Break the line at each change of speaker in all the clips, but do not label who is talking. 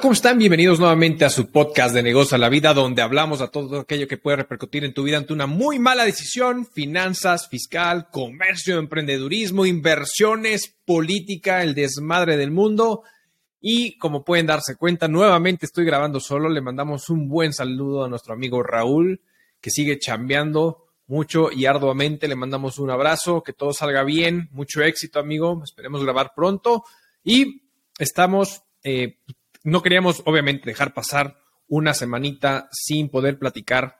¿cómo están? Bienvenidos nuevamente a su podcast de Negocio a la Vida, donde hablamos de todo aquello que puede repercutir en tu vida ante una muy mala decisión, finanzas, fiscal, comercio, emprendedurismo, inversiones, política, el desmadre del mundo. Y como pueden darse cuenta, nuevamente estoy grabando solo. Le mandamos un buen saludo a nuestro amigo Raúl, que sigue chambeando mucho y arduamente. Le mandamos un abrazo, que todo salga bien, mucho éxito, amigo. Esperemos grabar pronto. Y estamos eh, no queríamos, obviamente, dejar pasar una semanita sin poder platicar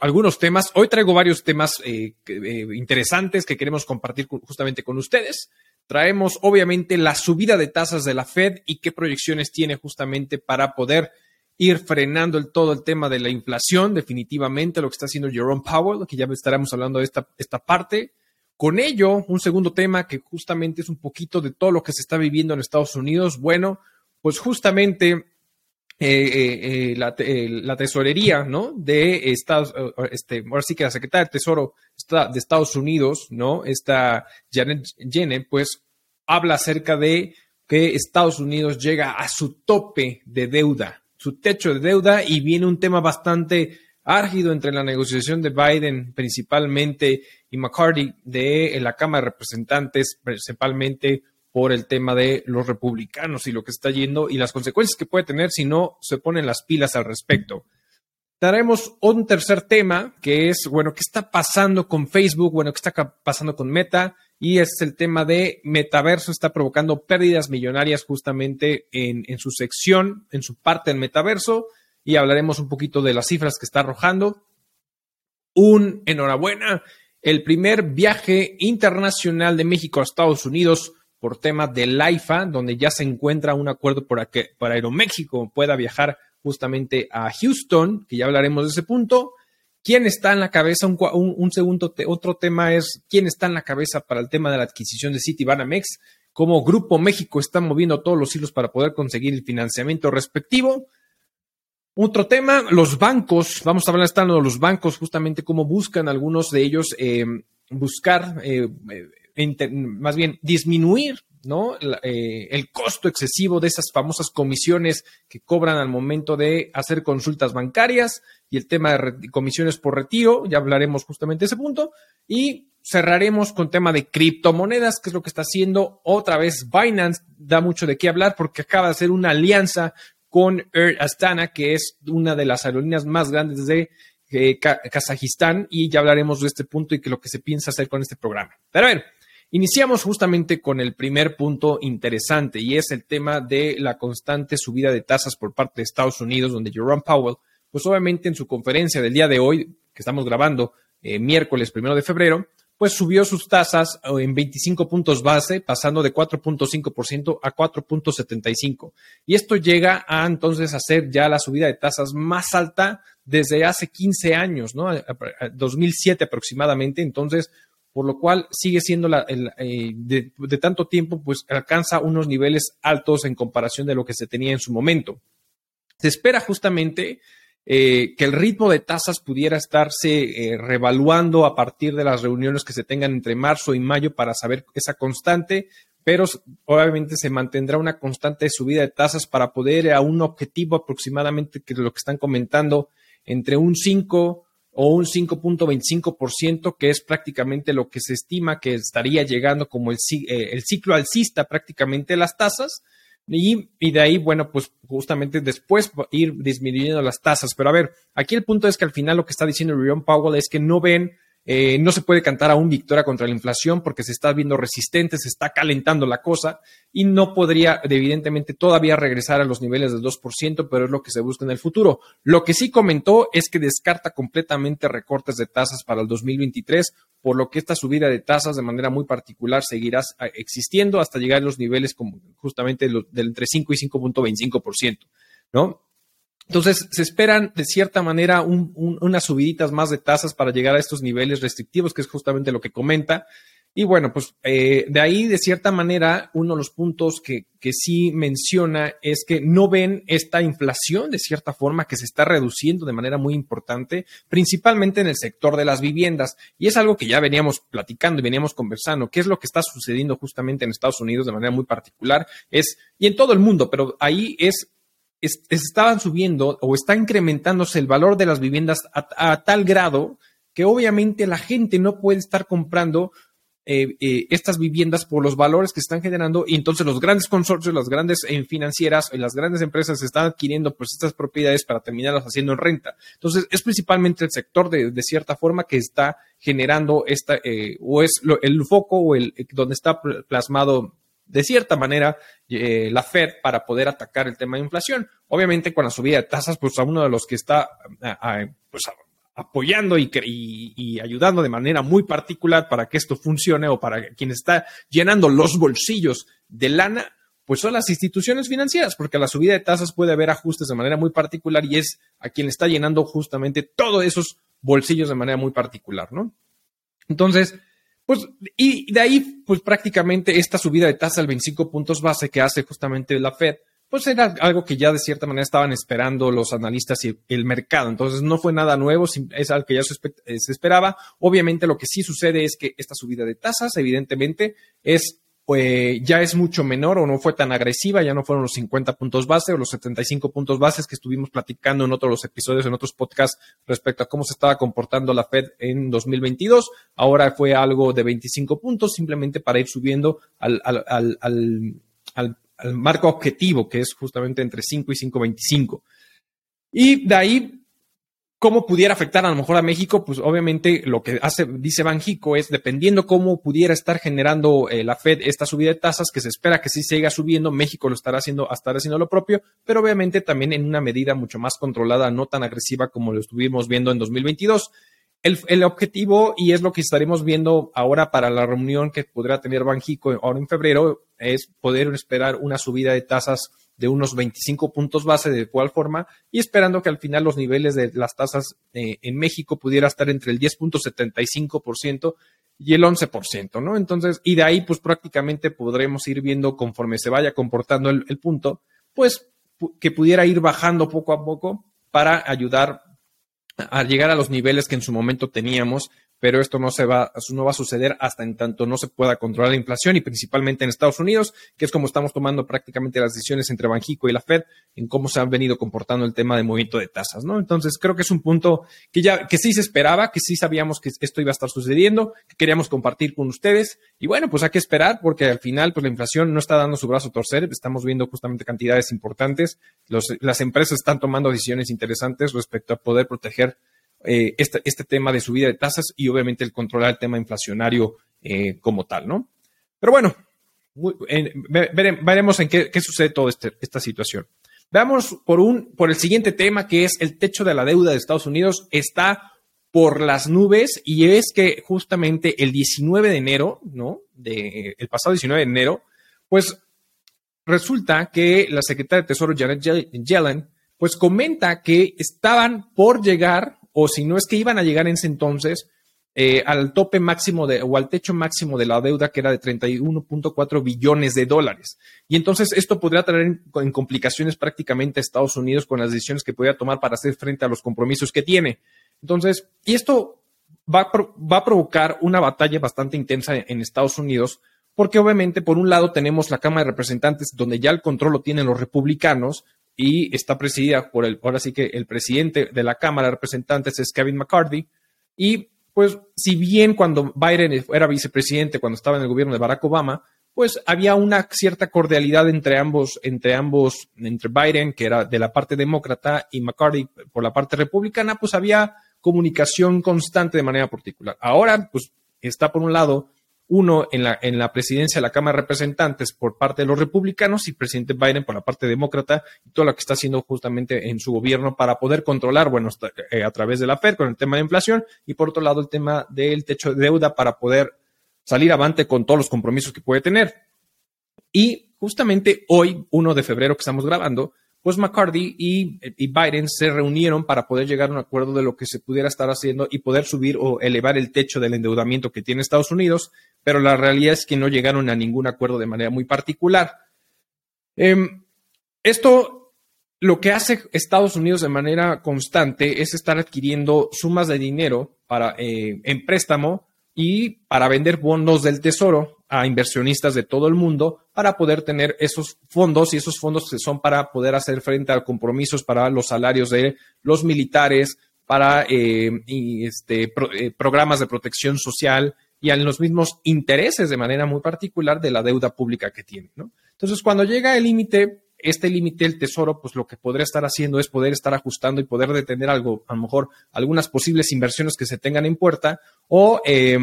algunos temas. Hoy traigo varios temas eh, eh, interesantes que queremos compartir justamente con ustedes. Traemos, obviamente, la subida de tasas de la Fed y qué proyecciones tiene justamente para poder ir frenando el, todo el tema de la inflación, definitivamente lo que está haciendo Jerome Powell, que ya estaremos hablando de esta, esta parte. Con ello, un segundo tema que justamente es un poquito de todo lo que se está viviendo en Estados Unidos. Bueno, pues justamente eh, eh, eh, la, tesorería, ¿no? De Estados, este, ahora sí que la secretaria de Tesoro de Estados Unidos, ¿no? Esta Janet Yellen, pues habla acerca de que Estados Unidos llega a su tope de deuda, su techo de deuda y viene un tema bastante árgido entre la negociación de Biden principalmente y McCarthy de la Cámara de Representantes, principalmente por el tema de los republicanos y lo que está yendo y las consecuencias que puede tener si no se ponen las pilas al respecto. Daremos un tercer tema que es, bueno, ¿qué está pasando con Facebook? Bueno, ¿qué está pasando con Meta? Y es el tema de metaverso está provocando pérdidas millonarias justamente en, en su sección, en su parte del metaverso. Y hablaremos un poquito de las cifras que está arrojando. Un enhorabuena. El primer viaje internacional de México a Estados Unidos por tema del AIFA, donde ya se encuentra un acuerdo para que para Aeroméxico pueda viajar justamente a Houston, que ya hablaremos de ese punto. ¿Quién está en la cabeza? Un, segundo, otro tema es quién está en la cabeza para el tema de la adquisición de Citibanamex. Cómo Grupo México está moviendo todos los hilos para poder conseguir el financiamiento respectivo. Otro tema, los bancos. Vamos a hablar de los bancos, justamente cómo buscan algunos de ellos eh, buscar eh, más bien disminuir ¿no? Eh, el costo excesivo de esas famosas comisiones que cobran al momento de hacer consultas bancarias y el tema de comisiones por retiro, ya hablaremos justamente de ese punto, y cerraremos con tema de criptomonedas, que es lo que está haciendo otra vez Binance, da mucho de qué hablar porque acaba de hacer una alianza con Air Astana, que es una de las aerolíneas más grandes de eh, Kazajistán, y ya hablaremos de este punto y que lo que se piensa hacer con este programa. Pero a ver, Iniciamos justamente con el primer punto interesante y es el tema de la constante subida de tasas por parte de Estados Unidos, donde Jerome Powell, pues obviamente en su conferencia del día de hoy, que estamos grabando eh, miércoles primero de febrero, pues subió sus tasas eh, en 25 puntos base, pasando de 4.5% a 4.75. Y esto llega a entonces a ser ya la subida de tasas más alta desde hace 15 años, ¿no? 2007 aproximadamente. Entonces, por lo cual sigue siendo la, eh, de, tanto tiempo, pues alcanza unos niveles altos en comparación de lo que se tenía en su momento. Se espera justamente eh, que el ritmo de tasas pudiera estarse eh, revaluando a partir de las reuniones que se tengan entre marzo y mayo para saber esa constante, pero obviamente se mantendrá una constante subida de tasas para poder a un objetivo aproximadamente que lo que están comentando entre un 5 o un 5.25%, que es prácticamente lo que se estima que estaría llegando como el, eh, el ciclo alcista prácticamente las tasas. Y, y, de ahí, bueno, pues justamente después ir disminuyendo las tasas. Pero a ver, aquí el punto es que al final lo que está diciendo Jerome Powell es que no ven eh, no se puede cantar aún victoria contra la inflación porque se está viendo resistente, se está calentando la cosa y no podría, evidentemente, todavía regresar a los niveles del 2%, pero es lo que se busca en el futuro. Lo que sí comentó es que descarta completamente recortes de tasas para el 2023, por lo que esta subida de tasas de manera muy particular seguirá eh, existiendo hasta llegar a los niveles como justamente del entre 5 y 5.25%, ¿no? Entonces, se esperan de cierta manera unas subiditas más de tasas para llegar a estos niveles restrictivos, que es justamente lo que comenta. Y bueno, pues eh, de ahí, de cierta manera, uno de los puntos que, que sí menciona es que no ven esta inflación, de cierta forma, que se está reduciendo de manera muy importante, principalmente en el sector de las viviendas. Y es algo que ya veníamos platicando y veníamos conversando. ¿Qué es lo que está sucediendo justamente en Estados Unidos de manera muy particular? Es, y en todo el mundo, pero ahí es estaban subiendo o está incrementándose el valor de las viviendas a, tal grado que obviamente la gente no puede estar comprando eh, eh, estas viviendas por los valores que están generando y entonces los grandes consorcios, las grandes eh, financieras y las grandes empresas están adquiriendo pues estas propiedades para terminarlas haciendo en renta. Entonces es principalmente el sector de, de cierta forma que está generando esta o es el foco o el donde está plasmado de cierta manera la Fed para poder atacar el tema de inflación. Obviamente con la subida de tasas, pues a uno de los que está pues, apoyando y, ayudando de manera muy particular para que esto funcione o para quien está llenando los bolsillos de lana, pues son las instituciones financieras, porque a la subida de tasas puede haber ajustes de manera muy particular y es a quien está llenando justamente todos esos bolsillos de manera muy particular, ¿no? Entonces, pues, y de ahí, pues prácticamente esta subida de tasa al 25 puntos base que hace justamente la Fed, pues era algo que ya de cierta manera estaban esperando los analistas y el mercado. Entonces no fue nada nuevo, es algo que ya eh, se esperaba. Obviamente lo que sí sucede es que esta subida de tasas, evidentemente, es pues ya es mucho menor o no fue tan agresiva, ya no fueron los 50 puntos base o los 75 puntos bases que estuvimos platicando en otros episodios, en otros podcasts respecto a cómo se estaba comportando la Fed en 2022. Ahora fue algo de 25 puntos simplemente para ir subiendo al, al, al al marco objetivo, que es justamente entre 5 y 5.25. Y de ahí, ¿cómo pudiera afectar a lo mejor a México? Pues obviamente lo que hace, dice Banjico es, dependiendo cómo pudiera estar generando eh, la Fed esta subida de tasas, que se espera que sí siga subiendo, México lo estará haciendo, estará haciendo lo propio, pero obviamente también en una medida mucho más controlada, no tan agresiva como lo estuvimos viendo en 2022. El, objetivo, y es lo que estaremos viendo ahora para la reunión que podrá tener Banjico ahora en febrero, es poder esperar una subida de tasas de unos 25 puntos base de igual forma y esperando que al final los niveles de las tasas eh, en México pudiera estar entre el 10.75% y el 11%, ¿no? Entonces, y de ahí pues prácticamente podremos ir viendo conforme se vaya comportando el, el punto, pues que pudiera ir bajando poco a poco para ayudar a llegar a los niveles que en su momento teníamos pero esto no se va, no va a suceder hasta en tanto no se pueda controlar la inflación y principalmente en Estados Unidos, que es como estamos tomando prácticamente las decisiones entre Banjico y la Fed en cómo se han venido comportando el tema de movimiento de tasas, ¿no? Entonces creo que es un punto que ya, que sí se esperaba, que sí sabíamos que esto iba a estar sucediendo, que queríamos compartir con ustedes. Y bueno, pues hay que esperar porque al final pues la inflación no está dando su brazo a torcer, estamos viendo justamente cantidades importantes, las empresas están tomando decisiones interesantes respecto a poder proteger eh, este, tema de subida de tasas y obviamente el controlar el tema inflacionario eh, como tal, ¿no? Pero bueno, veremos en qué, sucede toda este, esta situación. Veamos por, un, por el siguiente tema, que es el techo de la deuda de Estados Unidos está por las nubes y es que justamente el 19 de enero, ¿no? De, el pasado 19 de enero, pues resulta que la secretaria de Tesoro Janet Yellen, pues comenta que estaban por llegar o si no es que iban a llegar en ese entonces eh, al tope máximo de, o al techo máximo de la deuda que era de 31.4 billones de dólares. Y entonces esto podría traer en, complicaciones prácticamente a Estados Unidos con las decisiones que podría tomar para hacer frente a los compromisos que tiene. Entonces, y esto va a, va a provocar una batalla bastante intensa en Estados Unidos, porque obviamente por un lado tenemos la Cámara de Representantes donde ya el control lo tienen los republicanos, y está presidida por el, ahora sí que el presidente de la Cámara de Representantes es Kevin McCarthy. Y pues, si bien cuando Biden era vicepresidente, cuando estaba en el gobierno de Barack Obama, pues había una cierta cordialidad entre ambos, entre ambos, entre Biden, que era de la parte demócrata, y McCarthy por la parte republicana, pues había comunicación constante de manera particular. Ahora, pues está por un lado uno en la, en la presidencia de la Cámara de Representantes por parte de los republicanos y presidente Biden por la parte demócrata y todo lo que está haciendo justamente en su gobierno para poder controlar, bueno, eh, a través de la FED con el tema de inflación y por otro lado el tema del techo de deuda para poder salir avante con todos los compromisos que puede tener. Y justamente hoy, 1 de febrero que estamos grabando, pues McCarthy y, Biden se reunieron para poder llegar a un acuerdo de lo que se pudiera estar haciendo y poder subir o elevar el techo del endeudamiento que tiene Estados Unidos, pero la realidad es que no llegaron a ningún acuerdo de manera muy particular. Em, esto, lo que hace Estados Unidos de manera constante es estar adquiriendo sumas de dinero para, eh, en préstamo y para vender bonos del tesoro a inversionistas de todo el mundo para poder tener esos fondos y esos fondos que son para poder hacer frente a compromisos para los salarios de los militares, para eh, este, eh, programas de protección social y a los mismos intereses de manera muy particular de la deuda pública que tiene. Entonces, cuando llega el límite, este límite, el tesoro, pues lo que podría estar haciendo es poder estar ajustando y poder detener algo, a lo mejor algunas posibles inversiones que se tengan en puerta o eh,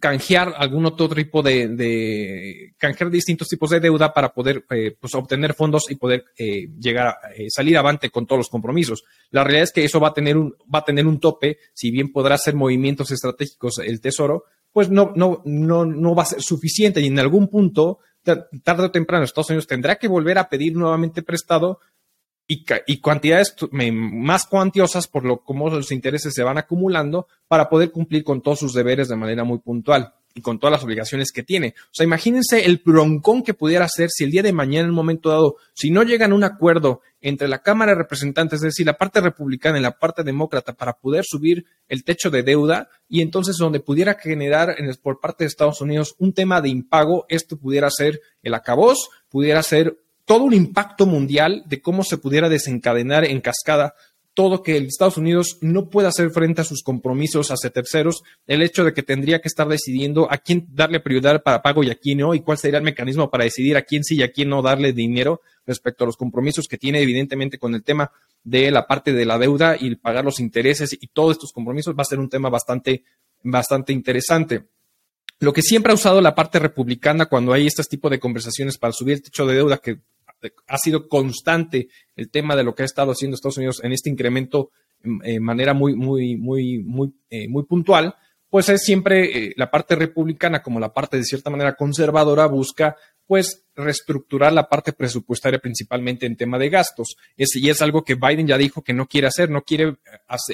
canjear algún otro tipo de, canjear distintos tipos de deuda para poder eh, pues, obtener fondos y poder eh, llegar a eh, salir avante con todos los compromisos. La realidad es que eso va a tener un va a tener un tope, si bien podrá hacer movimientos estratégicos el Tesoro, pues no no no no va a ser suficiente y en algún punto tarde o temprano Estados Unidos tendrá que volver a pedir nuevamente prestado y, cantidades más cuantiosas por lo como los intereses se van acumulando para poder cumplir con todos sus deberes de manera muy puntual y con todas las obligaciones que tiene. O sea, imagínense el broncón que pudiera hacer si el día de mañana, en un momento dado, si no llegan a un acuerdo entre la Cámara de Representantes, es decir, la parte republicana y la parte demócrata, para poder subir el techo de deuda y entonces donde pudiera generar por parte de Estados Unidos un tema de impago, esto pudiera ser el acabos, pudiera ser todo un impacto mundial de cómo se pudiera desencadenar en cascada todo que Estados Unidos no pueda hacer frente a sus compromisos hacia terceros, el hecho de que tendría que estar decidiendo a quién darle prioridad para pago y a quién no, y cuál sería el mecanismo para decidir a quién sí y a quién no darle dinero respecto a los compromisos que tiene evidentemente con el tema de la parte de la deuda y pagar los intereses y todos estos compromisos va a ser un tema bastante, bastante interesante. Lo que siempre ha usado la parte republicana cuando hay este tipo de conversaciones para subir el techo de deuda que ha sido constante el tema de lo que ha estado haciendo Estados Unidos en este incremento de manera muy, muy, muy, muy, eh, muy puntual, pues es siempre eh, la parte republicana como la parte de cierta manera conservadora busca pues reestructurar la parte presupuestaria principalmente en tema de gastos. y es algo que Biden ya dijo que no quiere hacer, no quiere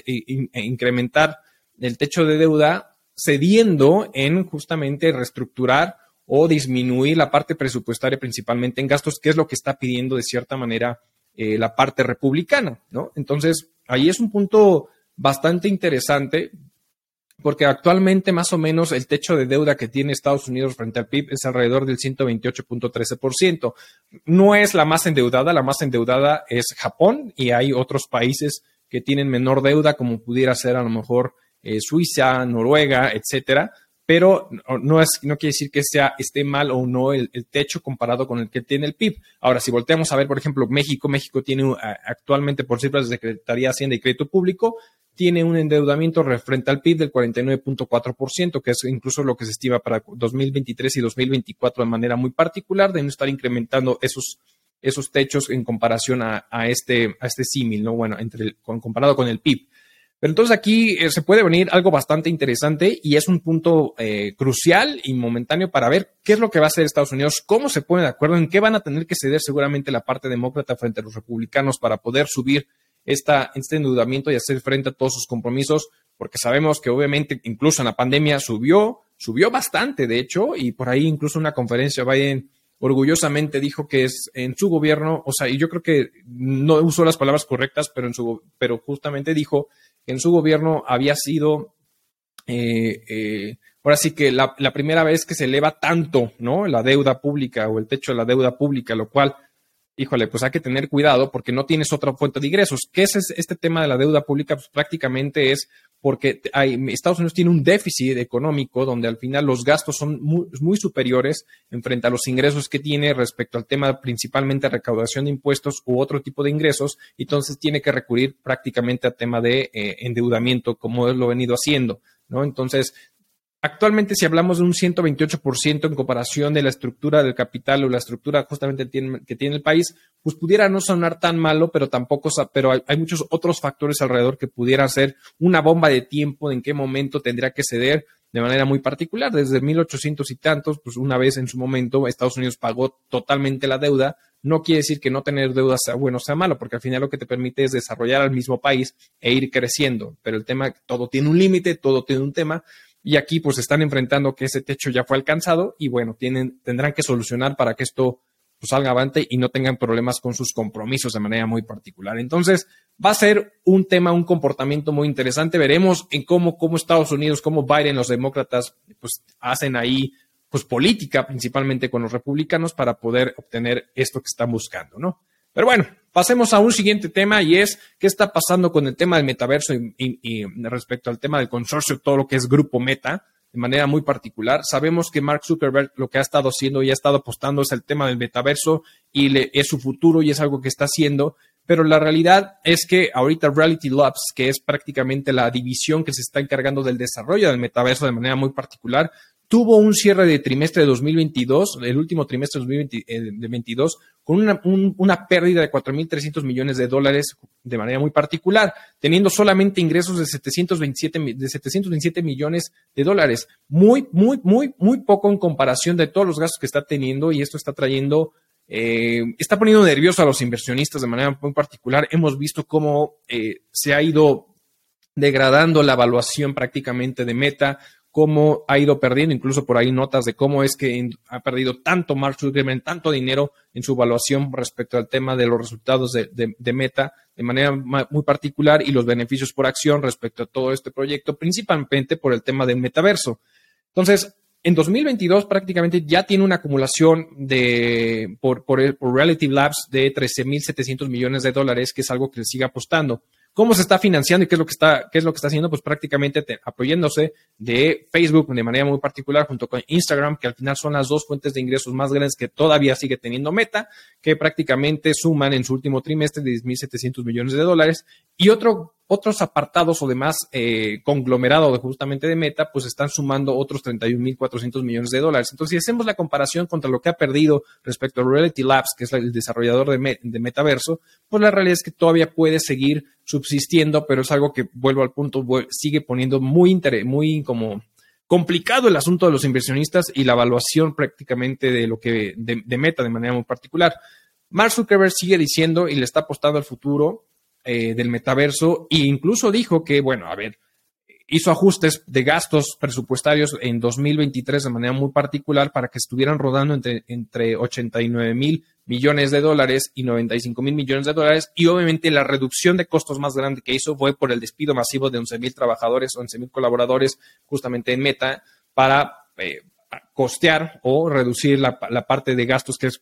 eh, incrementar el techo de deuda cediendo en justamente reestructurar o disminuir la parte presupuestaria principalmente en gastos, que es lo que está pidiendo de cierta manera eh, la parte republicana, ¿no? Entonces, ahí es un punto bastante interesante porque actualmente más o menos el techo de deuda que tiene Estados Unidos frente al PIB es alrededor del 128.13%. No es la más endeudada, la más endeudada es Japón y hay otros países que tienen menor deuda como pudiera ser a lo mejor eh, Suiza, Noruega, etcétera, pero no, es, no quiere decir que sea, esté mal o no el, techo comparado con el que tiene el PIB. Ahora, si volteamos a ver, por ejemplo, México, México tiene actualmente, por cifras de Secretaría de Hacienda y Crédito Público, tiene un endeudamiento frente al PIB del 49.4%, que es incluso lo que se estima para 2023 y 2024 de manera muy particular, de no estar incrementando esos, esos techos en comparación a, este, a este símil, ¿no? Bueno, entre comparado con el PIB. Pero entonces aquí eh, se puede venir algo bastante interesante y es un punto eh, crucial y momentáneo para ver qué es lo que va a hacer Estados Unidos, cómo se pone de acuerdo, en qué van a tener que ceder seguramente la parte demócrata frente a los republicanos para poder subir esta, este endeudamiento y hacer frente a todos sus compromisos, porque sabemos que obviamente incluso en la pandemia subió, subió bastante, de hecho, y por ahí incluso una conferencia Biden orgullosamente dijo que es en su gobierno, o sea, y yo creo que no usó las palabras correctas, pero en su, pero justamente dijo en su gobierno había sido, eh, eh, ahora sí que la, primera vez que se eleva tanto, ¿no? La deuda pública o el techo de la deuda pública, lo cual, híjole, pues hay que tener cuidado porque no tienes otra fuente de ingresos. ¿Qué es este tema de la deuda pública? Pues prácticamente es porque Estados Unidos tiene un déficit económico donde al final los gastos son muy, superiores en frente a los ingresos que tiene respecto al tema principalmente recaudación de impuestos u otro tipo de ingresos, entonces tiene que recurrir prácticamente a tema de eh, endeudamiento como lo ha venido haciendo, ¿no? Entonces, Actualmente, si hablamos de un 128% en comparación de la estructura del capital o la estructura justamente que tiene el país, pues pudiera no sonar tan malo, pero tampoco, pero hay, muchos otros factores alrededor que pudiera ser una bomba de tiempo en qué momento tendría que ceder de manera muy particular. Desde 1800 y tantos, pues una vez en su momento Estados Unidos pagó totalmente la deuda. No quiere decir que no tener deuda sea bueno o sea malo, porque al final lo que te permite es desarrollar al mismo país e ir creciendo. Pero el tema, todo tiene un límite, todo tiene un tema. Y aquí pues están enfrentando que ese techo ya fue alcanzado y bueno, tienen, tendrán que solucionar para que esto pues, salga avante y no tengan problemas con sus compromisos de manera muy particular. Entonces, va a ser un tema, un comportamiento muy interesante. Veremos en cómo, cómo Estados Unidos, cómo Biden, los demócratas, pues hacen ahí pues política, principalmente con los republicanos, para poder obtener esto que están buscando, ¿no? Pero bueno, pasemos a un siguiente tema y es qué está pasando con el tema del metaverso y, respecto al tema del consorcio, todo lo que es Grupo Meta, de manera muy particular. Sabemos que Mark Zuckerberg lo que ha estado haciendo y ha estado apostando es el tema del metaverso y es su futuro y es algo que está haciendo. Pero la realidad es que ahorita Reality Labs, que es prácticamente la división que se está encargando del desarrollo del metaverso de manera muy particular, tuvo un cierre de trimestre de 2022, el último trimestre de 2022, eh, con una, una pérdida de 4.300 millones de dólares de manera muy particular, teniendo solamente ingresos de 727, de 727 millones de dólares. Muy, muy, muy, muy poco en comparación de todos los gastos que está teniendo y esto está trayendo, eh, está poniendo nervioso a los inversionistas de manera muy particular. Hemos visto cómo eh, se ha ido degradando la evaluación prácticamente de Meta, cómo ha ido perdiendo, incluso por ahí notas de cómo es que ha perdido tanto Mark Zuckerberg, tanto dinero en su evaluación respecto al tema de los resultados de, Meta de manera muy particular y los beneficios por acción respecto a todo este proyecto, principalmente por el tema del metaverso. Entonces, en 2022 prácticamente ya tiene una acumulación de por, por, por Relative Labs de 13.700 millones de dólares, que es algo que le sigue apostando. ¿Cómo se está financiando y qué es lo que está, qué es lo que está haciendo? Pues prácticamente apoyándose de Facebook de manera muy particular junto con Instagram, que al final son las dos fuentes de ingresos más grandes que todavía sigue teniendo Meta, que prácticamente suman en su último trimestre 10.700 millones de dólares. Y otro otros apartados o demás eh, conglomerado justamente de Meta, pues están sumando otros 31.400 millones de dólares. Entonces, si hacemos la comparación contra lo que ha perdido respecto a Reality Labs, que es el desarrollador de, de Metaverso, pues la realidad es que todavía puede seguir subsistiendo, pero es algo que, vuelvo al punto, sigue poniendo muy, muy como complicado el asunto de los inversionistas y la evaluación prácticamente de lo que de Meta de manera muy particular. Mark Zuckerberg sigue diciendo y le está apostando al futuro eh, del metaverso e incluso dijo que, bueno, a ver, hizo ajustes de gastos presupuestarios en 2023 de manera muy particular para que estuvieran rodando entre, entre 89 mil millones de dólares y 95 mil millones de dólares. Y obviamente la reducción de costos más grande que hizo fue por el despido masivo de 11 mil trabajadores, 11 mil colaboradores justamente en Meta para eh, costear o reducir la, parte de gastos, que es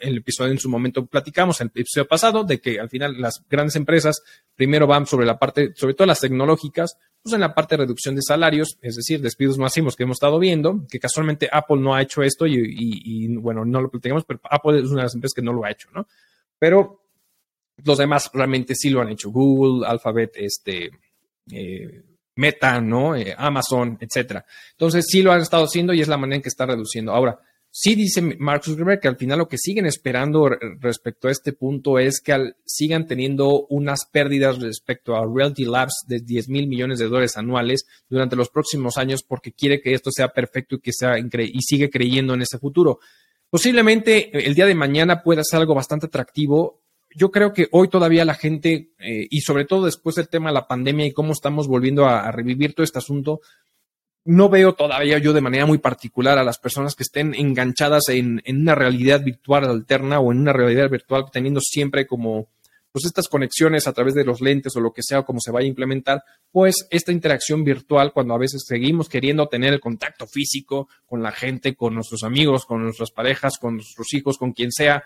el episodio en su momento platicamos, el episodio pasado, de que al final las grandes empresas primero van sobre la parte, sobre todo las tecnológicas, pues en la parte de reducción de salarios, es decir, despidos masivos que hemos estado viendo, que casualmente Apple no ha hecho esto y, bueno, no lo platicamos, pero Apple es una de las empresas que no lo ha hecho, ¿no? Pero los demás realmente sí lo han hecho, Google, Alphabet, este, eh, Meta, ¿no? Eh, Amazon, etcétera. Entonces sí lo han estado haciendo y es la manera en que está reduciendo. Ahora, sí dice Mark Zuckerberg que al final lo que siguen esperando respecto a este punto es que sigan teniendo unas pérdidas respecto a Realty Labs de 10 mil millones de dólares anuales durante los próximos años porque quiere que esto sea perfecto y que sea y sigue creyendo en ese futuro. Posiblemente el día de mañana pueda ser algo bastante atractivo yo creo que hoy todavía la gente, eh, y sobre todo después del tema de la pandemia y cómo estamos volviendo a, revivir todo este asunto, no veo todavía yo de manera muy particular a las personas que estén enganchadas en, una realidad virtual alterna o en una realidad virtual teniendo siempre como pues estas conexiones a través de los lentes o lo que sea, o como se vaya a implementar, pues esta interacción virtual, cuando a veces seguimos queriendo tener el contacto físico con la gente, con nuestros amigos, con nuestras parejas, con nuestros hijos, con quien sea,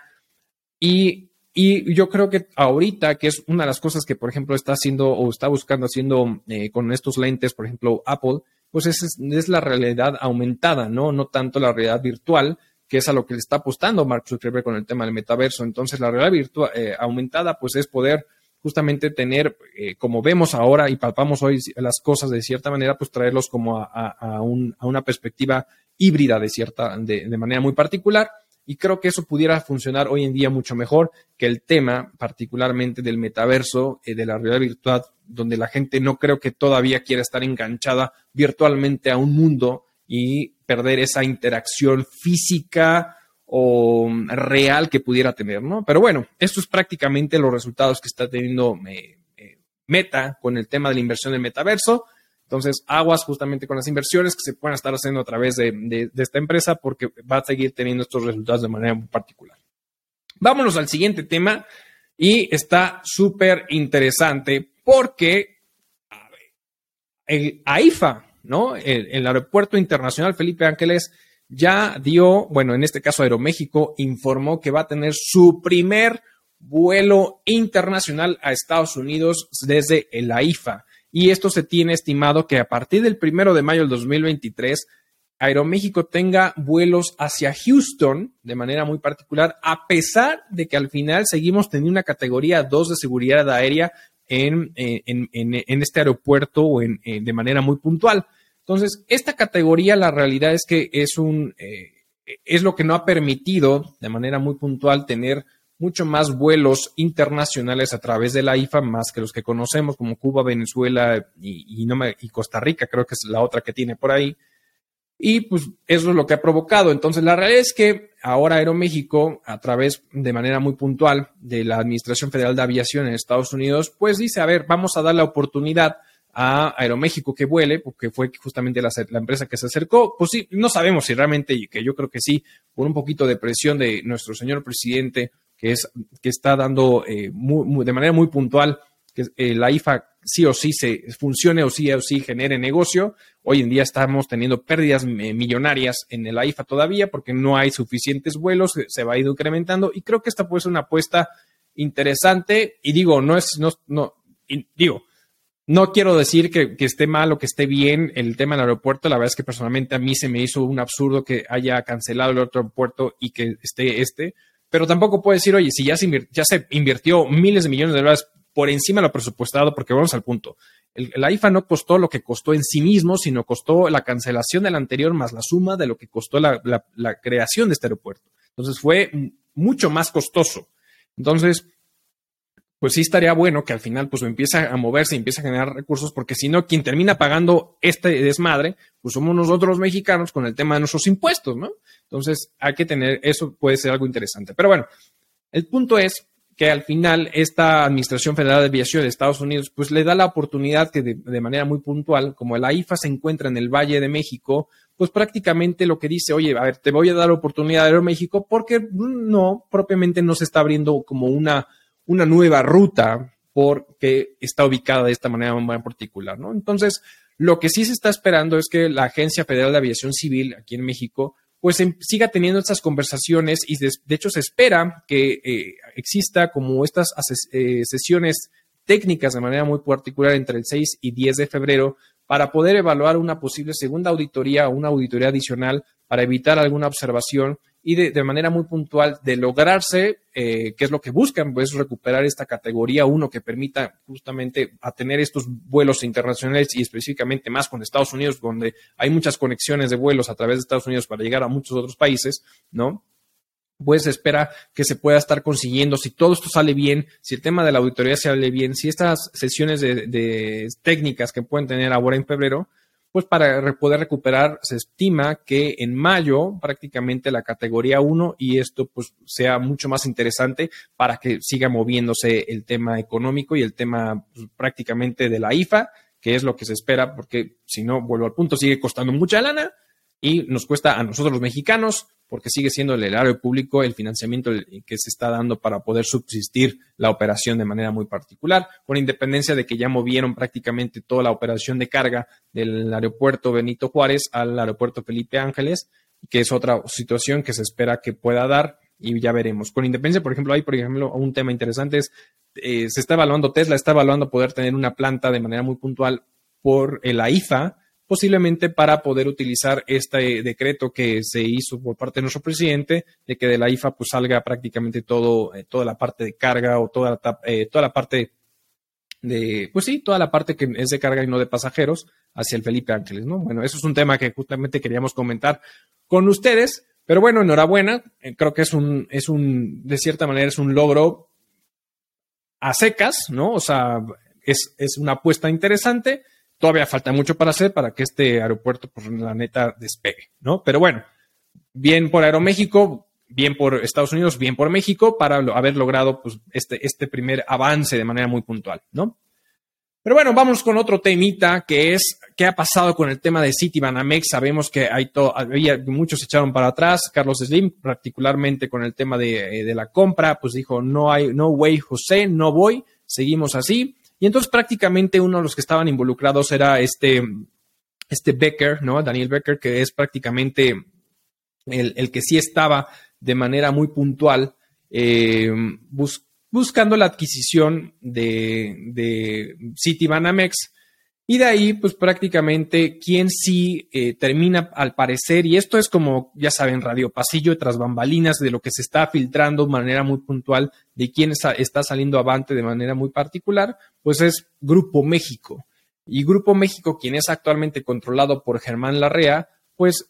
y y yo creo que ahorita, que es una de las cosas que, por ejemplo, está haciendo o está buscando haciendo eh, con estos lentes, por ejemplo, Apple, pues es, es, la realidad aumentada, ¿no? No tanto la realidad virtual, que es a lo que le está apostando Mark Zuckerberg con el tema del metaverso. Entonces, la realidad virtual eh, aumentada, pues es poder justamente tener, eh, como vemos ahora y palpamos hoy las cosas de cierta manera, pues traerlos como a, a, un, a una perspectiva híbrida de cierta, de, de manera muy particular y creo que eso pudiera funcionar hoy en día mucho mejor que el tema, particularmente del metaverso, eh, de la realidad virtual, donde la gente no creo que todavía quiera estar enganchada virtualmente a un mundo y perder esa interacción física o real que pudiera tener, ¿no? Pero bueno, esto es prácticamente los resultados que está teniendo eh, eh, Meta con el tema de la inversión en metaverso. Entonces, aguas justamente con las inversiones que se puedan estar haciendo a través de, esta empresa porque va a seguir teniendo estos resultados de manera muy particular. Vámonos al siguiente tema y está súper interesante porque el AIFA, ¿no? El, el, Aeropuerto Internacional Felipe Ángeles ya dio, bueno, en este caso Aeroméxico informó que va a tener su primer vuelo internacional a Estados Unidos desde la IFA. Y esto se tiene estimado que a partir del primero de mayo del 2023, Aeroméxico tenga vuelos hacia Houston de manera muy particular, a pesar de que al final seguimos teniendo una categoría 2 de seguridad aérea en, este aeropuerto o en, de manera muy puntual. Entonces, esta categoría, la realidad es que es un, eh, es lo que no ha permitido de manera muy puntual tener mucho más vuelos internacionales a través de la IFA, más que los que conocemos como Cuba, Venezuela y, y Costa Rica, creo que es la otra que tiene por ahí. Y pues eso es lo que ha provocado. Entonces, la realidad es que ahora Aeroméxico, a través de manera muy puntual de la Administración Federal de Aviación en Estados Unidos, pues dice, a ver, vamos a dar la oportunidad a Aeroméxico que vuele, porque fue justamente la, empresa que se acercó. Pues sí, no sabemos si realmente, y que yo creo que sí, por un poquito de presión de nuestro señor presidente, que, es, que está dando eh, de manera muy puntual que eh, la IFA sí o sí se funcione o sí o sí genere negocio. Hoy en día estamos teniendo pérdidas eh, millonarias en el IFA todavía porque no hay suficientes vuelos, se va a ir incrementando y creo que esta puede ser una apuesta interesante y digo, no es, no, no, digo, no quiero decir que, que, esté mal o que esté bien el tema del aeropuerto. La verdad es que personalmente a mí se me hizo un absurdo que haya cancelado el otro aeropuerto y que esté este. Pero tampoco puedo decir, oye, si ya se, ya se invirtió miles de millones de dólares por encima de lo presupuestado, porque vamos al punto. El, la IFA no costó lo que costó en sí mismo, sino costó la cancelación del anterior más la suma de lo que costó la, creación de este aeropuerto. Entonces fue mucho más costoso. Entonces, pues sí estaría bueno que al final pues empieza a moverse y empieza a generar recursos, porque si no, quien termina pagando este desmadre, pues somos nosotros los mexicanos con el tema de nuestros impuestos, ¿no? Entonces hay que tener, eso puede ser algo interesante. Pero bueno, el punto es que al final esta Administración Federal de Aviación de Estados Unidos pues le da la oportunidad que de, manera muy puntual, como la IFA se encuentra en el Valle de México, pues prácticamente lo que dice, oye, a ver, te voy a dar oportunidad de Aeroméxico porque no, propiamente no se está abriendo como una, una nueva ruta porque está ubicada de esta manera muy particular, ¿no? Entonces, lo que sí se está esperando es que la Agencia Federal de Aviación Civil aquí en México pues em, siga teniendo estas conversaciones y de, hecho se espera que eh, exista como estas eh, sesiones técnicas de manera muy particular entre el 6 y 10 de febrero para poder evaluar una posible segunda auditoría o una auditoría adicional para evitar alguna observación y de, manera muy puntual de lograrse, eh, que es lo que buscan, pues recuperar esta categoría 1 que permita justamente a tener estos vuelos internacionales y específicamente más con Estados Unidos, donde hay muchas conexiones de vuelos a través de Estados Unidos para llegar a muchos otros países, ¿no? pues espera que se pueda estar consiguiendo, si todo esto sale bien, si el tema de la auditoría sale bien, si estas sesiones de, de técnicas que pueden tener ahora en febrero, pues para poder recuperar se estima que en mayo prácticamente la categoría 1 y esto pues sea mucho más interesante para que siga moviéndose el tema económico y el tema pues, prácticamente de la IFA, que es lo que se espera porque si no, vuelvo al punto, sigue costando mucha lana y nos cuesta a nosotros los mexicanos porque sigue siendo el erario público el financiamiento que se está dando para poder subsistir la operación de manera muy particular, con independencia de que ya movieron prácticamente toda la operación de carga del aeropuerto Benito Juárez al aeropuerto Felipe Ángeles, que es otra situación que se espera que pueda dar y ya veremos. Con independencia, por ejemplo, hay, por ejemplo, un tema interesante es, eh, se está evaluando, Tesla está evaluando poder tener una planta de manera muy puntual por el AIFA, posiblemente para poder utilizar este decreto que se hizo por parte de nuestro presidente, de que de la IFA pues salga prácticamente todo, eh, toda la parte de carga o toda la, eh, toda la parte de, pues sí, toda la parte que es de carga y no de pasajeros hacia el Felipe Ángeles, ¿no? Bueno, eso es un tema que justamente queríamos comentar con ustedes, pero bueno, enhorabuena, eh, creo que es un, es un, de cierta manera es un logro a secas, ¿no? O sea, es, es una apuesta interesante todavía falta mucho para hacer para que este aeropuerto, por la neta, despegue, ¿no? Pero bueno, bien por Aeroméxico, bien por Estados Unidos, bien por México, para haber logrado pues, este, este primer avance de manera muy puntual, ¿no? Pero bueno, vamos con otro temita que es qué ha pasado con el tema de Citibanamex. Sabemos que hay había, muchos se echaron para atrás. Carlos Slim, particularmente con el tema de, de, la compra, pues dijo no hay, no way, José, no voy, seguimos así. Y entonces prácticamente uno de los que estaban involucrados era este, este Becker, ¿no? Daniel Becker, que es prácticamente el, que sí estaba de manera muy puntual eh, buscando la adquisición de, de Citibanamex y de ahí, pues prácticamente quien sí eh, termina al parecer, y esto es como, ya saben, radio pasillo tras bambalinas de lo que se está filtrando de manera muy puntual, de quién está, saliendo avante de manera muy particular, pues es Grupo México. Y Grupo México, quien es actualmente controlado por Germán Larrea, pues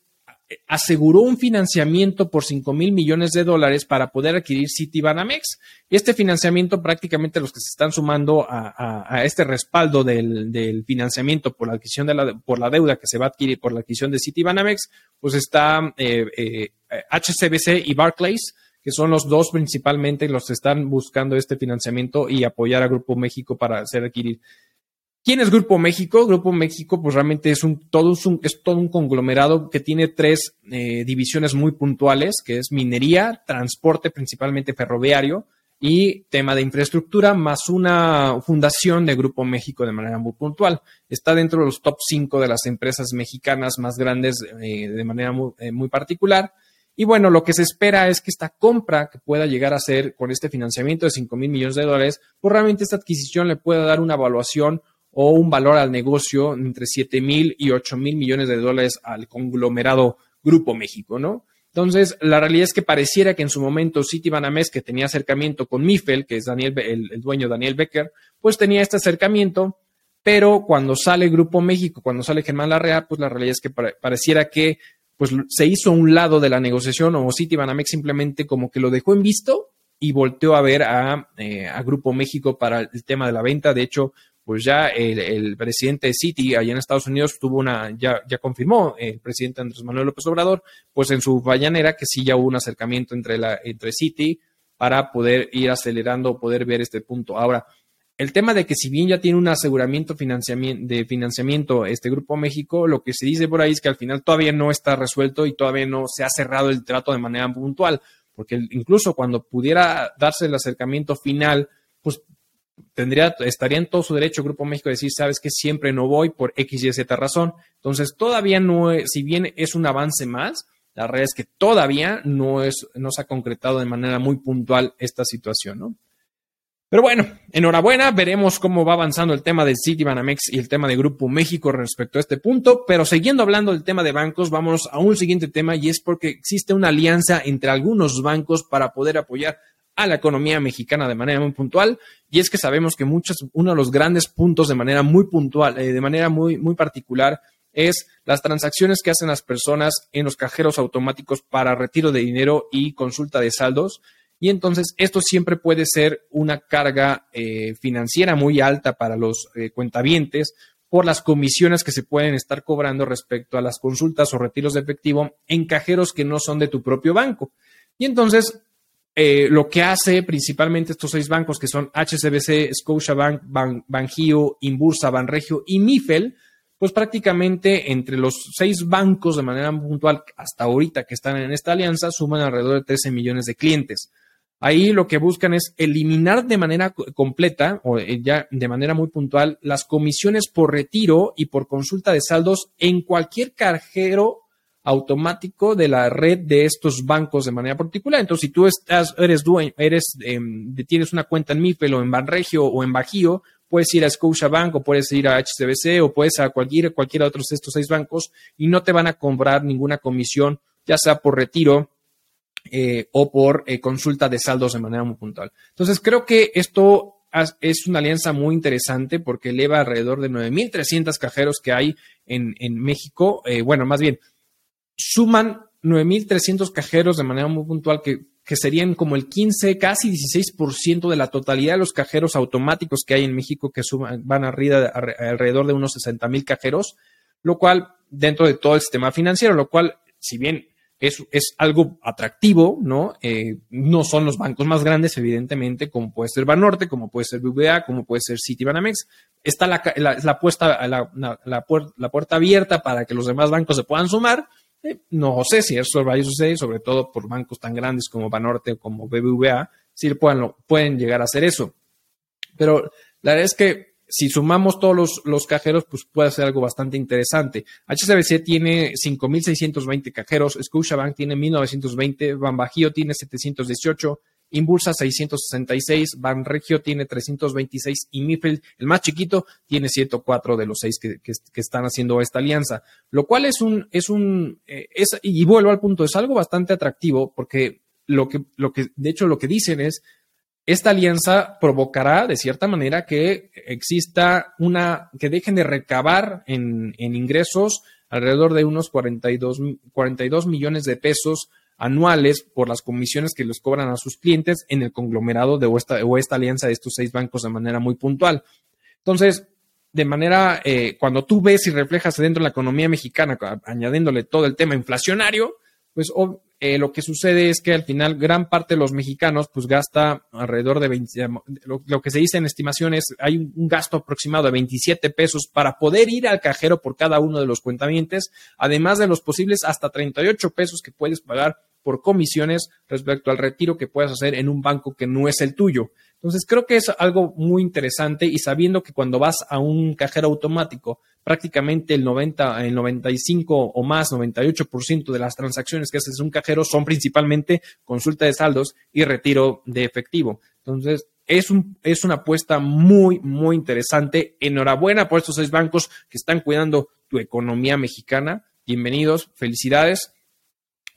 aseguró un financiamiento por 5 mil millones de dólares para poder adquirir Citibanamex. Este financiamiento, prácticamente los que se están sumando a, este respaldo del, financiamiento por la adquisición de la, por la deuda que se va a adquirir por la adquisición de Citibanamex, pues está HCBC eh, eh, y Barclays, que son los dos principalmente los que están buscando este financiamiento y apoyar a Grupo México para hacer adquirir ¿Quién es Grupo México? Grupo México, pues realmente es un todo un, es todo un conglomerado que tiene tres eh, divisiones muy puntuales, que es minería, transporte principalmente ferroviario y tema de infraestructura, más una fundación de Grupo México de manera muy puntual. Está dentro de los top 5 de las empresas mexicanas más grandes eh, de manera muy, eh, muy particular. Y bueno, lo que se espera es que esta compra que pueda llegar a ser con este financiamiento de 5 mil millones de dólares, pues realmente esta adquisición le pueda dar una evaluación o un valor al negocio entre 7 mil y 8 mil millones de dólares al conglomerado Grupo México, ¿no? Entonces, la realidad es que pareciera que en su momento Citibanamex, que tenía acercamiento con Mifel, que es Daniel, el, dueño Daniel Becker, pues tenía este acercamiento, pero cuando sale Grupo México, cuando sale Germán Larrea, pues la realidad es que pareciera que pues se hizo un lado de la negociación o Citibanamex simplemente como que lo dejó en visto y volteó a ver a, eh, a Grupo México para el tema de la venta. De hecho, pues ya el, presidente de Citi allá en Estados Unidos tuvo una, ya, ya confirmó el presidente Andrés Manuel López Obrador, pues en su vallanera que sí ya hubo un acercamiento entre, la, entre Citi para poder ir acelerando, poder ver este punto. Ahora, el tema de que si bien ya tiene un aseguramiento de financiamiento este Grupo México, lo que se dice por ahí es que al final todavía no está resuelto y todavía no se ha cerrado el trato de manera puntual, porque incluso cuando pudiera darse el acercamiento final, pues tendría, estaría en todo su derecho Grupo México de decir, sabes que siempre no voy por X, Y, Z razón. Entonces, todavía no, es, si bien es un avance más, la realidad es que todavía no, es, no se ha concretado de manera muy puntual esta situación, ¿no? Pero bueno, enhorabuena, veremos cómo va avanzando el tema del Citibanamex y el tema de Grupo México respecto a este punto, pero siguiendo hablando del tema de bancos, vamos a un siguiente tema y es porque existe una alianza entre algunos bancos para poder apoyar a la economía mexicana de manera muy puntual. Y es que sabemos que muchos, uno de los grandes puntos de manera muy puntual, eh, de manera muy, muy particular, es las transacciones que hacen las personas en los cajeros automáticos para retiro de dinero y consulta de saldos. Y entonces esto siempre puede ser una carga eh, financiera muy alta para los eh, cuentavientes por las comisiones que se pueden estar cobrando respecto a las consultas o retiros de efectivo en cajeros que no son de tu propio banco. Y entonces eh, lo que hace principalmente estos seis bancos, que son HCBC, Scotiabank, Ban, Banjio, Inbursa, Banregio y Mifel, pues prácticamente entre los seis bancos de manera puntual hasta ahorita que están en esta alianza suman alrededor de 13 millones de clientes. Ahí lo que buscan es eliminar de manera completa o eh, ya de manera muy puntual las comisiones por retiro y por consulta de saldos en cualquier cajero automático de la red de estos bancos de manera particular. Entonces, si tú estás, eres dueño, eres, em, tienes una cuenta en Mifel o en Banregio o en Bajío, puedes ir a Scotiabank o puedes ir a HCBC o puedes a cualquier, cualquiera de otros de estos seis bancos y no te van a cobrar ninguna comisión, ya sea por retiro eh, o por eh, consulta de saldos de manera muy puntual. Entonces, creo que esto es una alianza muy interesante porque eleva alrededor de 9.300 cajeros que hay en, en México. Eh, bueno, más bien, suman 9.300 cajeros de manera muy puntual que, serían como el 15, casi 16% de la totalidad de los cajeros automáticos que hay en México que suman, van arriba, alrededor de unos 60.000 cajeros, lo cual dentro de todo el sistema financiero, lo cual, si bien es, es algo atractivo, ¿no? Eh, no son los bancos más grandes, evidentemente, como puede ser Banorte, como puede ser BBVA, como puede ser Citibanamex. Está la, la, la, puesta, la, la, puerta abierta para que los demás bancos se puedan sumar, eh, no sé si eso va a sobre todo por bancos tan grandes como Banorte o como BBVA, si pueden, pueden llegar a hacer eso. Pero la verdad es que si sumamos todos los, los, cajeros, pues puede ser algo bastante interesante. HSBC tiene 5.620 cajeros, Scotiabank tiene 1.920, Banbajío tiene 718, Impulsa 666, Banregio tiene 326 y Mifel, el más chiquito, tiene 104 de los seis que, están haciendo esta alianza, lo cual es un, es un, eh, es, y vuelvo al punto, es algo bastante atractivo porque lo que, lo que, de hecho, lo que dicen es, esta alianza provocará de cierta manera que exista una, que dejen de recabar en, en ingresos alrededor de unos 42, 42 millones de pesos anuales por las comisiones que les cobran a sus clientes en el conglomerado de o esta, o esta alianza de estos seis bancos de manera muy puntual. Entonces, de manera, eh, cuando tú ves y reflejas dentro de la economía mexicana, añadiéndole todo el tema inflacionario, pues eh, lo que sucede es que al final gran parte de los mexicanos pues gasta alrededor de 20, lo, que se dice en estimaciones, hay un, gasto aproximado de 27 pesos para poder ir al cajero por cada uno de los cuentamientos, además de los posibles hasta 38 pesos que puedes pagar por comisiones respecto al retiro que puedas hacer en un banco que no es el tuyo. Entonces, creo que es algo muy interesante y sabiendo que cuando vas a un cajero automático, prácticamente el 90, el 95 o más, 98% de las transacciones que haces en un cajero son principalmente consulta de saldos y retiro de efectivo. Entonces, es, un, es una apuesta muy, muy interesante. Enhorabuena por estos seis bancos que están cuidando tu economía mexicana. Bienvenidos, felicidades.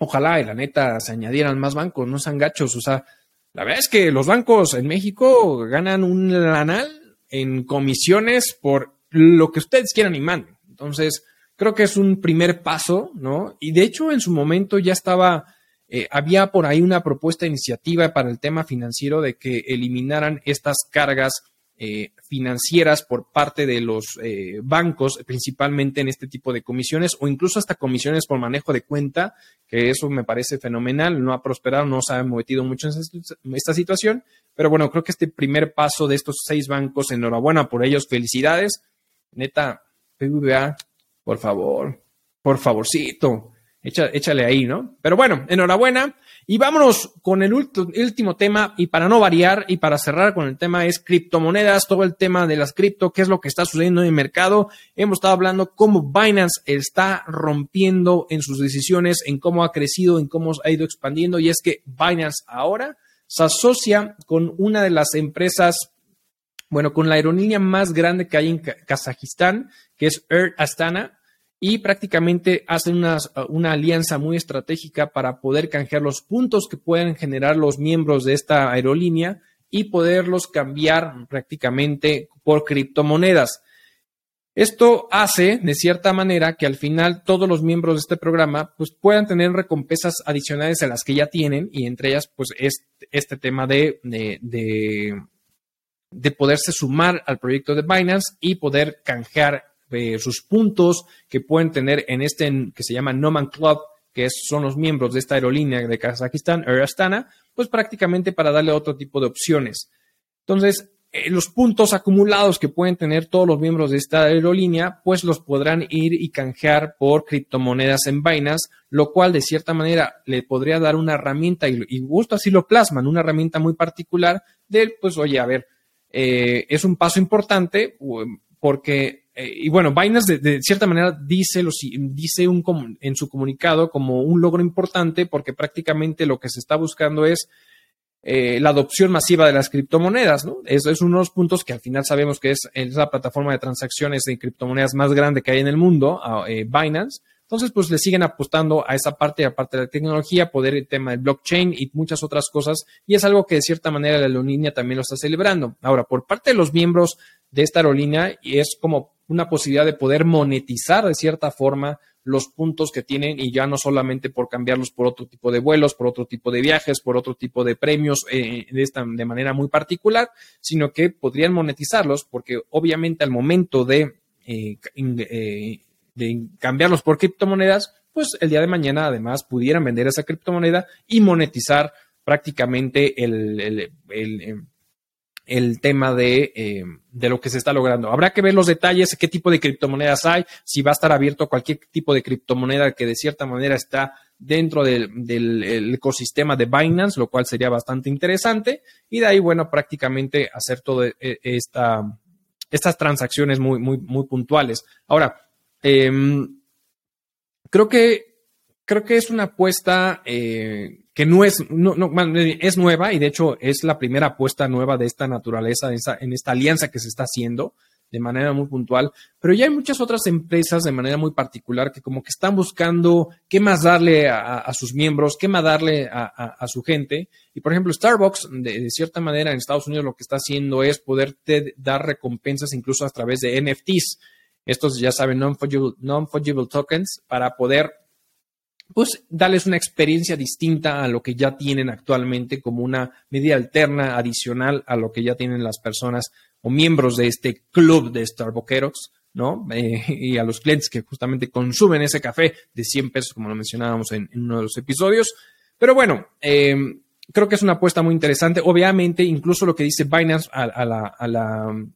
Ojalá y la neta se añadieran más bancos, no sean gachos. O sea, la verdad es que los bancos en México ganan un lanal en comisiones por lo que ustedes quieran y manden. Entonces, creo que es un primer paso, ¿no? Y de hecho, en su momento ya estaba, eh, había por ahí una propuesta de iniciativa para el tema financiero de que eliminaran estas cargas eh, financieras por parte de los eh, bancos, principalmente en este tipo de comisiones o incluso hasta comisiones por manejo de cuenta, que eso me parece fenomenal, no ha prosperado, no se ha metido mucho en esta situación, pero bueno, creo que este primer paso de estos seis bancos, enhorabuena por ellos, felicidades, neta, PVA, por favor, por favorcito, échale ahí, ¿no? Pero bueno, enhorabuena. Y vámonos con el último tema, y para no variar y para cerrar con el tema es criptomonedas, todo el tema de las cripto, qué es lo que está sucediendo en el mercado. Hemos estado hablando cómo Binance está rompiendo en sus decisiones, en cómo ha crecido, en cómo ha ido expandiendo, y es que Binance ahora se asocia con una de las empresas, bueno, con la aerolínea más grande que hay en Kazajistán, que es Air Astana y prácticamente hacen una, una, alianza muy estratégica para poder canjear los puntos que pueden generar los miembros de esta aerolínea y poderlos cambiar prácticamente por criptomonedas. Esto hace, de cierta manera, que al final todos los miembros de este programa pues, puedan tener recompensas adicionales a las que ya tienen y entre ellas pues es este tema de, de, de, de poderse sumar al proyecto de Binance y poder canjear eh, sus puntos que pueden tener en este que se llama Noman Club, que son los miembros de esta aerolínea de Kazajistán, Air pues prácticamente para darle otro tipo de opciones. Entonces, eh, los puntos acumulados que pueden tener todos los miembros de esta aerolínea, pues los podrán ir y canjear por criptomonedas en Binance, lo cual de cierta manera le podría dar una herramienta, y, y gusto así lo plasman, una herramienta muy particular de, pues oye, a ver, eh, es un paso importante porque eh, y bueno, Binance de, cierta manera dice, dice un, en su comunicado como un logro importante porque prácticamente lo que se está buscando es eh, la adopción masiva de las criptomonedas, ¿no? Eso es uno de los puntos que al final sabemos que es, la plataforma de transacciones de criptomonedas más grande que hay en el mundo, eh, Binance. Entonces, pues le siguen apostando a esa parte, aparte de la tecnología, poder el tema del blockchain y muchas otras cosas. Y es algo que de cierta manera la aerolínea también lo está celebrando. Ahora, por parte de los miembros de esta aerolínea, y es como una posibilidad de poder monetizar de cierta forma los puntos que tienen y ya no solamente por cambiarlos por otro tipo de vuelos, por otro tipo de viajes, por otro tipo de premios eh, de, esta, de manera muy particular, sino que podrían monetizarlos porque obviamente al momento de, eh, eh, de cambiarlos por criptomonedas, pues el día de mañana además pudieran vender esa criptomoneda y monetizar prácticamente el el tema eh, de, lo que se está logrando. Habrá que ver los detalles, qué tipo de criptomonedas hay, si va a estar abierto cualquier tipo de criptomoneda que de cierta manera está dentro del, ecosistema de Binance, lo cual sería bastante interesante. Y de ahí, bueno, prácticamente hacer toda e, esta, estas transacciones muy, muy, muy puntuales. Ahora, em, creo que creo que es una apuesta eh, que no es, no, no, es nueva y de hecho es la primera apuesta nueva de esta naturaleza, en esta alianza que se está haciendo de manera muy puntual, pero ya hay muchas otras empresas de manera muy particular que como que están buscando qué más darle a, sus miembros, qué más darle a, su gente. Y por ejemplo, Starbucks, de, cierta manera en Estados Unidos lo que está haciendo es poderte dar recompensas incluso a través de NFTs. Estos ya saben, non-fungible tokens, para poder pues darles una experiencia distinta a lo que ya tienen actualmente como una medida alterna adicional a lo que ya tienen las personas o miembros de este club de Starbucks, ¿no? Eh, y a los clientes que justamente consumen ese café de 100 pesos, como lo mencionábamos en, uno de los episodios. Pero bueno, eh, creo que es una apuesta muy interesante. Obviamente, incluso lo que dice Binance a, la, a, la,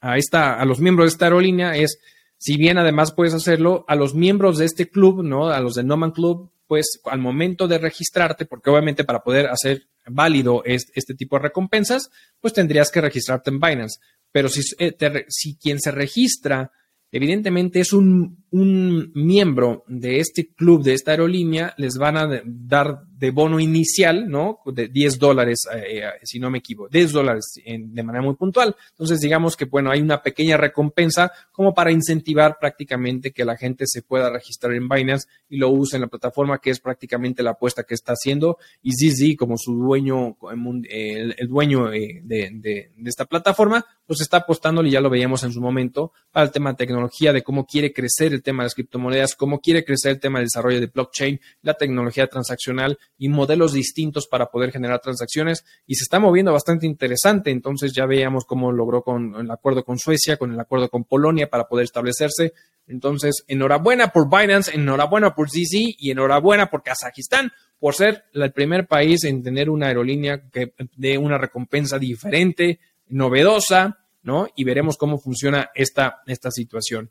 a, esta, a los miembros de esta aerolínea es si bien además puedes hacerlo a los miembros de este club, ¿no? A los de Noman Club, pues al momento de registrarte, porque obviamente para poder hacer válido este, tipo de recompensas, pues tendrías que registrarte en Binance. Pero si, eh, si quien se registra evidentemente es un, un, miembro de este club, de esta aerolínea, les van a dar de bono inicial, ¿no? De 10 dólares, eh, eh, si no me equivoco, 10 dólares de manera muy puntual. Entonces, digamos que, bueno, hay una pequeña recompensa como para incentivar prácticamente que la gente se pueda registrar en Binance y lo use en la plataforma, que es prácticamente la apuesta que está haciendo. Y ZZ, como su dueño, el, dueño eh, de, esta plataforma, pues está apostando, y ya lo veíamos en su momento, para el tema de tecnología, de cómo quiere crecer el tema de las criptomonedas, cómo quiere crecer el tema del desarrollo de blockchain, la tecnología transaccional y modelos distintos para poder generar transacciones y se está moviendo bastante interesante. Entonces ya veíamos cómo logró con el acuerdo con Suecia, con el acuerdo con Polonia para poder establecerse. Entonces, enhorabuena por Binance, enhorabuena por ZZ y enhorabuena por Kazajistán por ser el primer país en tener una aerolínea que dé una recompensa diferente, novedosa, ¿no? Y veremos cómo funciona esta, esta situación.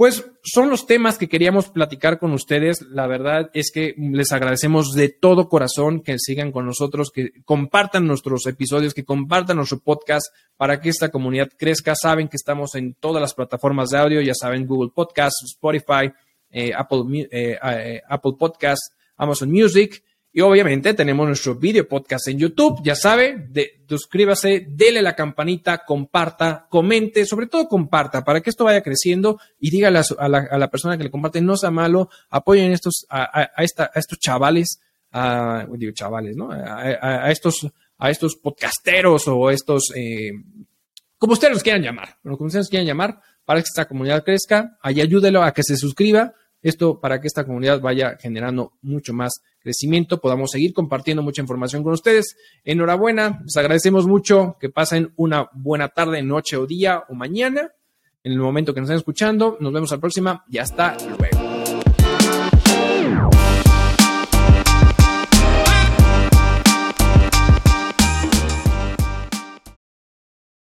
Pues son los temas que queríamos platicar con ustedes. La verdad es que les agradecemos de todo corazón que sigan con nosotros, que compartan nuestros episodios, que compartan nuestro podcast para que esta comunidad crezca. Saben que estamos en todas las plataformas de audio, ya saben, Google Podcast, Spotify, eh, Apple, eh, eh, Apple Podcast, Amazon Music. Y obviamente tenemos nuestro video podcast en YouTube, ya sabe, de, suscríbase, dele la campanita, comparta, comente, sobre todo comparta para que esto vaya creciendo y dígale a, la, persona que le comparte, no sea malo, apoyen estos, a, esta, a estos chavales, a, chavales, ¿no? A, estos, a estos podcasteros o estos, eh, como ustedes los quieran llamar, como ustedes quieran llamar, para que esta comunidad crezca, ayúdelo a que se suscriba, esto para que esta comunidad vaya generando mucho más crecimiento, podamos seguir compartiendo mucha información con ustedes. Enhorabuena, les agradecemos mucho, que pasen una buena tarde, noche o día o mañana, en el momento que nos estén escuchando. Nos vemos la próxima y hasta luego.